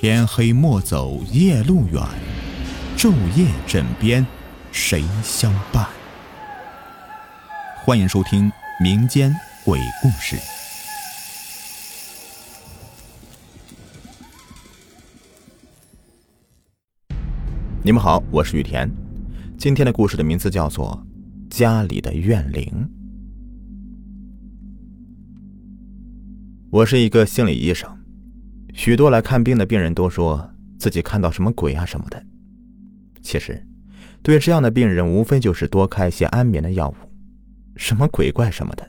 天黑莫走夜路远，昼夜枕边谁相伴？欢迎收听民间鬼故事。你们好，我是雨田。今天的故事的名字叫做《家里的怨灵》。我是一个心理医生，许多来看病的病人都说自己看到什么鬼啊什么的。其实，对这样的病人，无非就是多开一些安眠的药物。什么鬼怪什么的，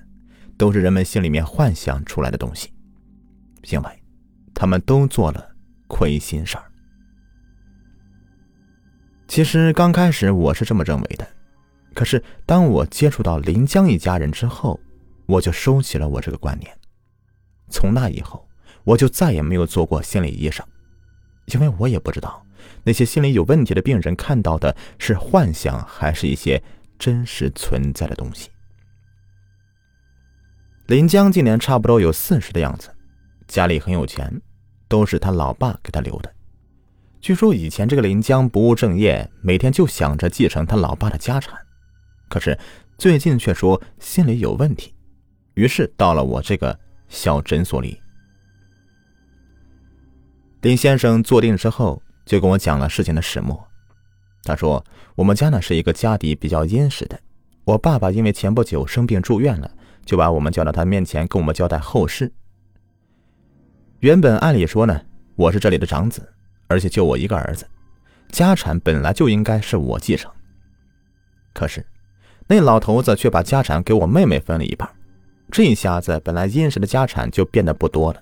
都是人们心里面幻想出来的东西，因为他们都做了亏心事儿。其实刚开始我是这么认为的，可是当我接触到林江一家人之后，我就收起了我这个观念。从那以后，我就再也没有做过心理医生，因为我也不知道那些心理有问题的病人看到的是幻想，还是一些真实存在的东西。林江今年差不多有四十的样子，家里很有钱，都是他老爸给他留的。据说以前这个林江不务正业，每天就想着继承他老爸的家产，可是最近却说心里有问题，于是到了我这个。小诊所里，林先生坐定之后，就跟我讲了事情的始末。他说：“我们家呢是一个家底比较殷实的，我爸爸因为前不久生病住院了，就把我们叫到他面前，跟我们交代后事。原本按理说呢，我是这里的长子，而且就我一个儿子，家产本来就应该是我继承。可是，那老头子却把家产给我妹妹分了一半。”这一下子，本来殷实的家产就变得不多了。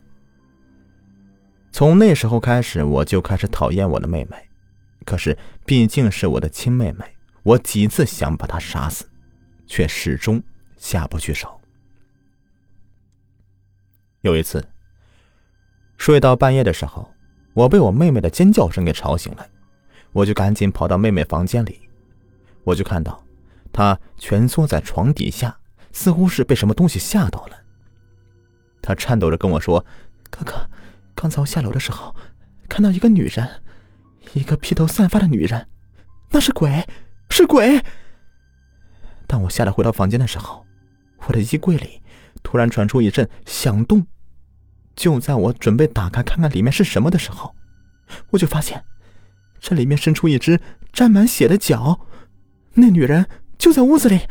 从那时候开始，我就开始讨厌我的妹妹。可是，毕竟是我的亲妹妹，我几次想把她杀死，却始终下不去手。有一次，睡到半夜的时候，我被我妹妹的尖叫声给吵醒了，我就赶紧跑到妹妹房间里，我就看到她蜷缩在床底下。似乎是被什么东西吓到了，他颤抖着跟我说：“哥哥，刚才我下楼的时候，看到一个女人，一个披头散发的女人，那是鬼，是鬼。”当我吓得回到房间的时候，我的衣柜里突然传出一阵响动。就在我准备打开看看里面是什么的时候，我就发现这里面伸出一只沾满血的脚，那女人就在屋子里。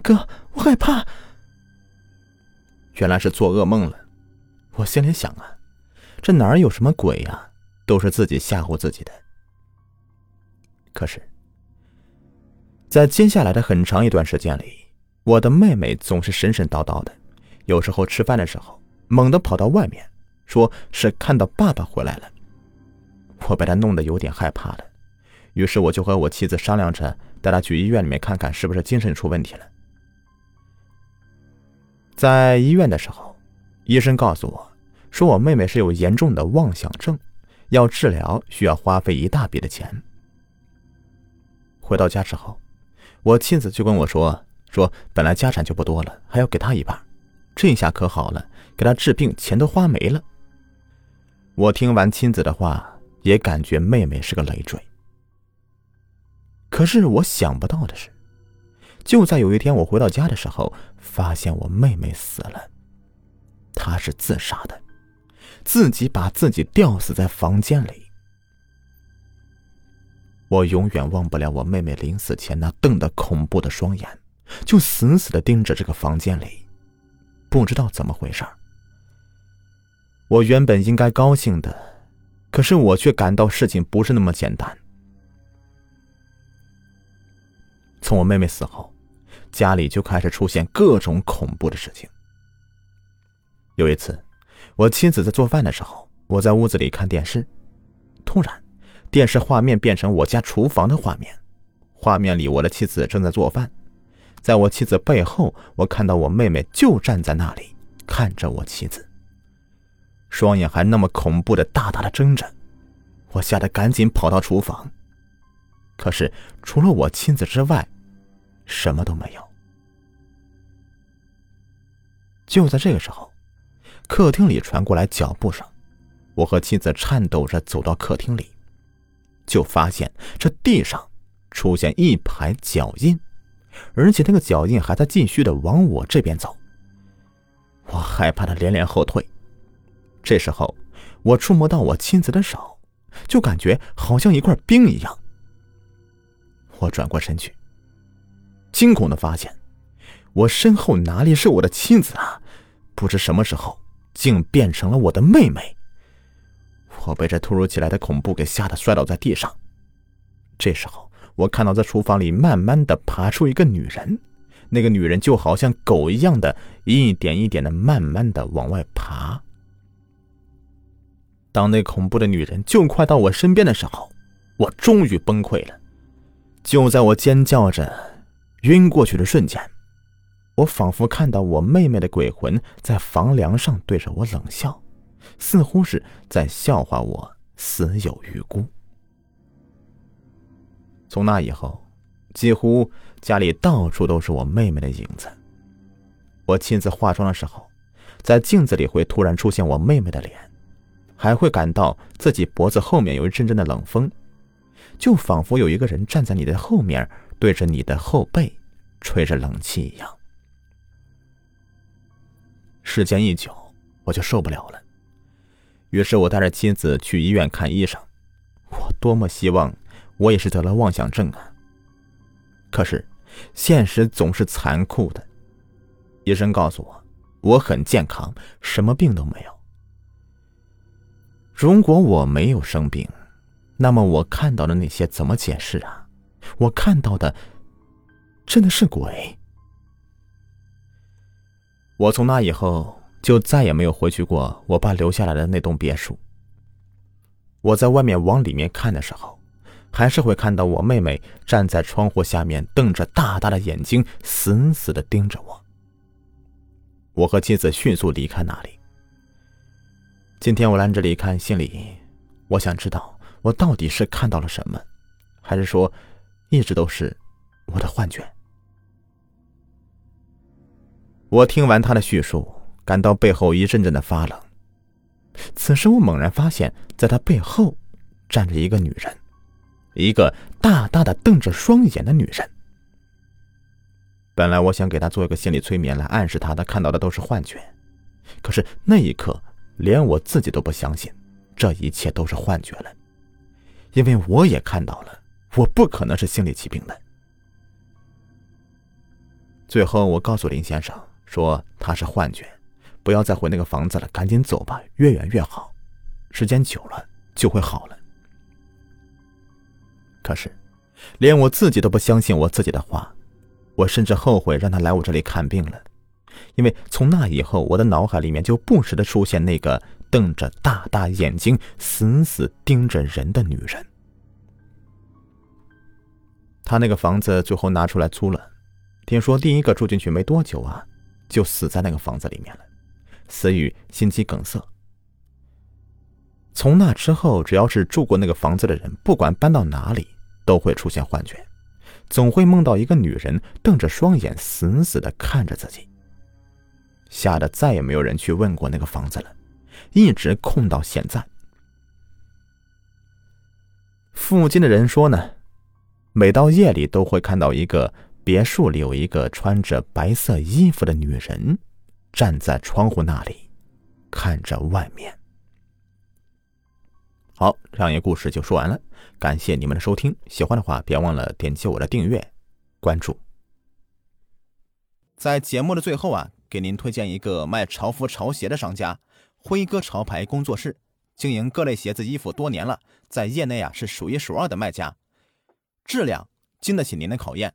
哥，我害怕。原来是做噩梦了。我心里想啊，这哪儿有什么鬼呀，都是自己吓唬自己的。可是，在接下来的很长一段时间里，我的妹妹总是神神叨叨的，有时候吃饭的时候猛地跑到外面，说是看到爸爸回来了。我被她弄得有点害怕了，于是我就和我妻子商量着带她去医院里面看看，是不是精神出问题了。在医院的时候，医生告诉我，说我妹妹是有严重的妄想症，要治疗需要花费一大笔的钱。回到家之后，我妻子就跟我说，说本来家产就不多了，还要给她一半，这下可好了，给她治病钱都花没了。我听完妻子的话，也感觉妹妹是个累赘。可是我想不到的是。就在有一天，我回到家的时候，发现我妹妹死了。她是自杀的，自己把自己吊死在房间里。我永远忘不了我妹妹临死前那瞪得恐怖的双眼，就死死的盯着这个房间里。不知道怎么回事我原本应该高兴的，可是我却感到事情不是那么简单。从我妹妹死后，家里就开始出现各种恐怖的事情。有一次，我妻子在做饭的时候，我在屋子里看电视，突然，电视画面变成我家厨房的画面，画面里我的妻子正在做饭，在我妻子背后，我看到我妹妹就站在那里看着我妻子，双眼还那么恐怖的大大的睁着，我吓得赶紧跑到厨房。可是，除了我妻子之外，什么都没有。就在这个时候，客厅里传过来脚步声，我和妻子颤抖着走到客厅里，就发现这地上出现一排脚印，而且那个脚印还在继续的往我这边走。我害怕的连连后退。这时候，我触摸到我妻子的手，就感觉好像一块冰一样。我转过身去，惊恐的发现，我身后哪里是我的妻子啊？不知什么时候，竟变成了我的妹妹。我被这突如其来的恐怖给吓得摔倒在地上。这时候，我看到在厨房里慢慢的爬出一个女人，那个女人就好像狗一样的，一点一点的慢慢的往外爬。当那恐怖的女人就快到我身边的时候，我终于崩溃了。就在我尖叫着晕过去的瞬间，我仿佛看到我妹妹的鬼魂在房梁上对着我冷笑。似乎是在笑话我死有余辜。从那以后，几乎家里到处都是我妹妹的影子。我亲自化妆的时候，在镜子里会突然出现我妹妹的脸，还会感到自己脖子后面有一阵阵的冷风，就仿佛有一个人站在你的后面，对着你的后背吹着冷气一样。时间一久，我就受不了了。于是我带着妻子去医院看医生，我多么希望我也是得了妄想症啊！可是现实总是残酷的，医生告诉我我很健康，什么病都没有。如果我没有生病，那么我看到的那些怎么解释啊？我看到的真的是鬼？我从那以后。就再也没有回去过我爸留下来的那栋别墅。我在外面往里面看的时候，还是会看到我妹妹站在窗户下面，瞪着大大的眼睛，死死的盯着我。我和妻子迅速离开那里。今天我来这里看，心里我想知道，我到底是看到了什么，还是说，一直都是我的幻觉？我听完他的叙述。感到背后一阵阵的发冷。此时，我猛然发现，在他背后站着一个女人，一个大大的瞪着双眼的女人。本来我想给他做一个心理催眠，来暗示他他看到的都是幻觉，可是那一刻，连我自己都不相信这一切都是幻觉了，因为我也看到了，我不可能是心理疾病的。最后，我告诉林先生说他是幻觉。不要再回那个房子了，赶紧走吧，越远越好。时间久了就会好了。可是，连我自己都不相信我自己的话，我甚至后悔让他来我这里看病了，因为从那以后，我的脑海里面就不时的出现那个瞪着大大眼睛、死死盯着人的女人。他那个房子最后拿出来租了，听说第一个住进去没多久啊，就死在那个房子里面了。死于心肌梗塞。从那之后，只要是住过那个房子的人，不管搬到哪里，都会出现幻觉，总会梦到一个女人瞪着双眼，死死的看着自己。吓得再也没有人去问过那个房子了，一直空到现在。附近的人说呢，每到夜里都会看到一个别墅里有一个穿着白色衣服的女人。站在窗户那里，看着外面。好，这样一个故事就说完了。感谢你们的收听，喜欢的话别忘了点击我的订阅、关注。在节目的最后啊，给您推荐一个卖潮服潮鞋的商家——辉哥潮牌工作室，经营各类鞋子衣服多年了，在业内啊是数一数二的卖家，质量经得起您的考验。